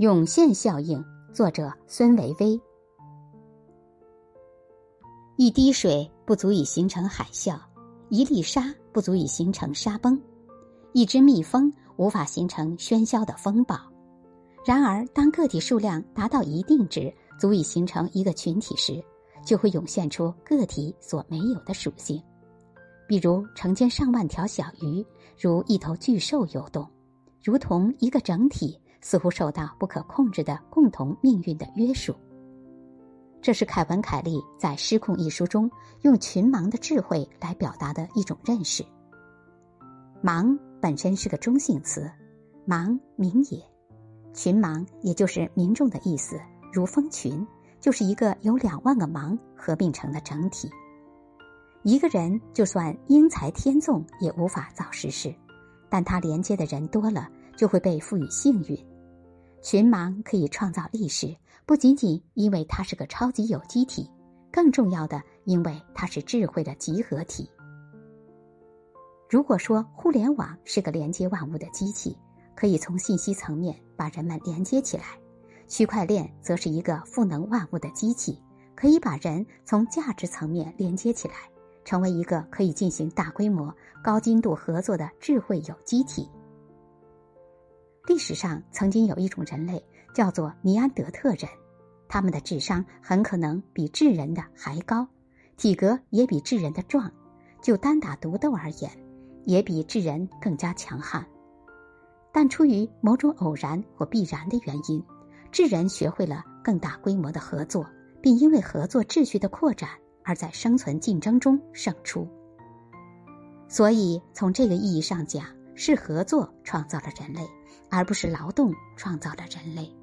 涌现效应，作者孙维微。一滴水不足以形成海啸，一粒沙不足以形成沙崩，一只蜜蜂无法形成喧嚣的风暴。然而，当个体数量达到一定值，足以形成一个群体时，就会涌现出个体所没有的属性，比如成千上万条小鱼，如一头巨兽游动，如同一个整体。似乎受到不可控制的共同命运的约束。这是凯文·凯利在《失控》一书中用群盲的智慧来表达的一种认识。盲本身是个中性词，盲民也，群盲也就是民众的意思，如蜂群，就是一个由两万个盲合并成的整体。一个人就算英才天纵，也无法造实事，但他连接的人多了，就会被赋予幸运。群盲可以创造历史，不仅仅因为它是个超级有机体，更重要的，因为它是智慧的集合体。如果说互联网是个连接万物的机器，可以从信息层面把人们连接起来；区块链则是一个赋能万物的机器，可以把人从价值层面连接起来，成为一个可以进行大规模、高精度合作的智慧有机体。历史上曾经有一种人类叫做尼安德特人，他们的智商很可能比智人的还高，体格也比智人的壮，就单打独斗而言，也比智人更加强悍。但出于某种偶然或必然的原因，智人学会了更大规模的合作，并因为合作秩序的扩展而在生存竞争中胜出。所以，从这个意义上讲，是合作创造了人类。而不是劳动创造了人类。